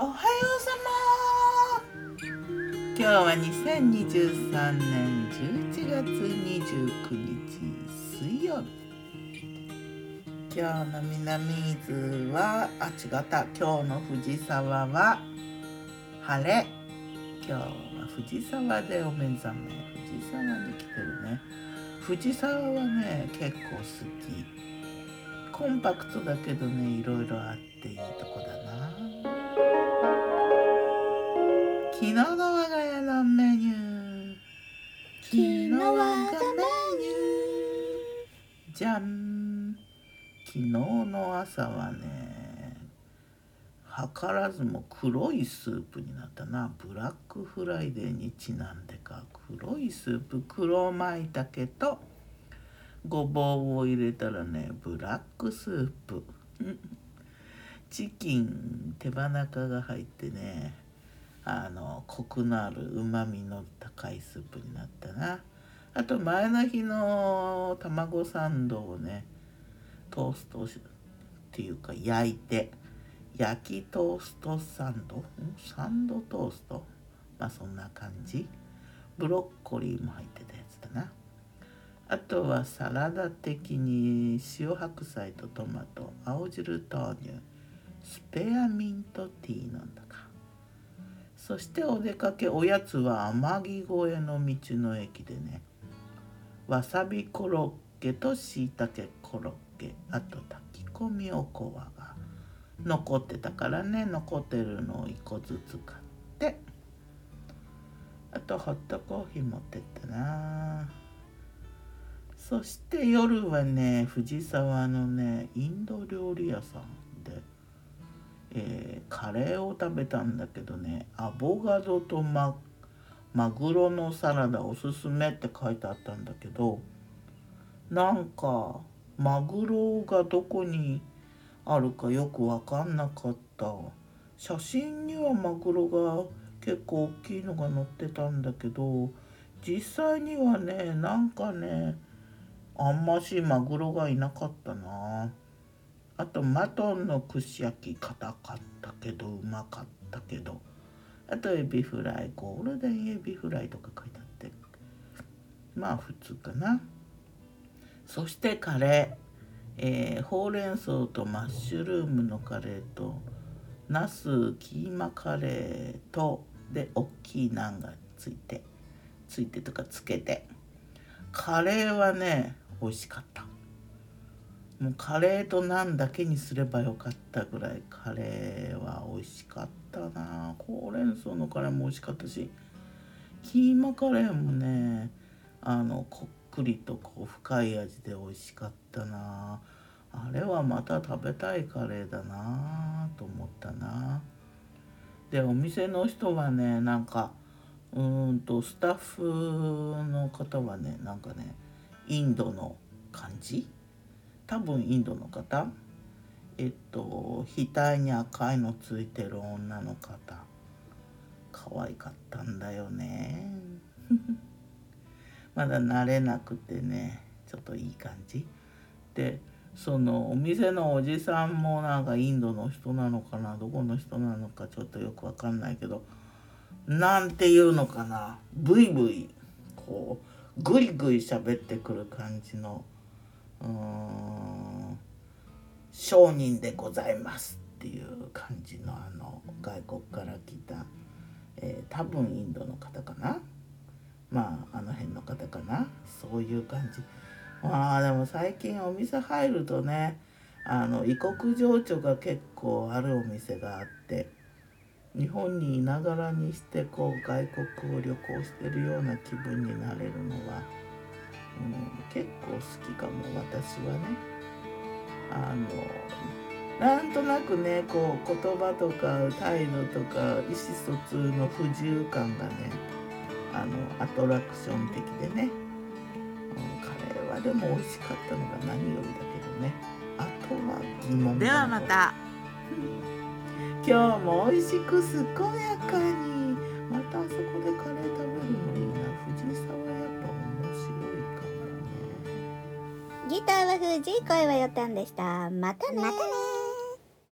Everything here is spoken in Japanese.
おはようさま今日は2023年11月29日水曜日。今日の南伊豆はあ違った。今日の藤沢は晴れ。今日は藤沢でお目覚め。藤沢に来てるね。藤沢はね結構好き。コンパクトだけどねいろいろあっていいとこだな。昨日の我が家のメニュー。昨日我がメニュー。じゃん昨日の朝はね図らずも黒いスープになったな。ブラックフライデーにちなんでか黒いスープ黒舞茸とごぼうを入れたらねブラックスープ。チキン手羽中が入ってねあのコクのあるうまみの高いスープになったな。あと前の日の卵サンドをねトーストっていうか焼いて焼きトーストサンド？サンドトースト？まあそんな感じ。ブロッコリーも入ってたやつだな。あとはサラダ的に塩白菜とトマト。青汁豆乳。スペアミントティーなんだか。そしてお出かけおやつは天城越えの道の駅でね。わさびコロッケとしいたけコロッケ。あと炊き込みおこわが残ってたからね。残ってるのを1個ずつ買って。あとホットコーヒー持ってったな。そして夜はね藤沢のねインド料理屋さん。えー、カレーを食べたんだけどねアボガドとママグロのサラダおすすめって書いてあったんだけどなんかマグロがどこにあるかよく分かんなかった写真にはマグロが結構大きいのが載ってたんだけど実際にはねなんかねあんましマグロがいなかったな。あとマトンの串焼き硬かったけどうまかったけど。あとエビフライゴールデンエビフライとか書いてあって。まあ普通かな。そしてカレー、えー、ほうれん草とマッシュルームのカレーとナスキーマカレーとで大きいナンがついてついてとかつけて。カレーはね美味しかった。もうカレーとナンだけにすればよかったぐらいカレーは美味しかったな。ほうれん草のカレーも美味しかったしキーマカレーもねあのこっくりとこう深い味で美味しかったな。あれはまた食べたいカレーだなと思ったな。でお店の人はねなんかうんとスタッフの方はねなんかねインドの感じ？多分インドの方えっと額に赤いのついてる女の方可愛かったんだよね。まだ慣れなくてねちょっといい感じ。でそのお店のおじさんもなんかインドの人なのかなどこの人なのかちょっとよくわかんないけどなんていうのかなブイブイこうグイグイ喋ってくる感じのうん商人でございますっていう感じのあの外国から来た、えー、多分インドの方かな。まああの辺の方かな。そういう感じ。まあでも最近お店入るとねあの異国情緒が結構あるお店があって日本にいながらにしてこう外国を旅行してるような気分になれるのはうん、結構好きかも私はね。あのなんとなくねこう言葉とか態度とか意思疎通の不自由感がねあのアトラクション的でね、うん、カレーはでも美味しかったのが何よりだけどね。あとは疑問ではまた。今日も美味しく健やかに。またあそこでカレーギターは藤井声はよたんでした。またねまたね